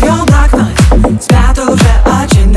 вдвоем окно Спят уже очень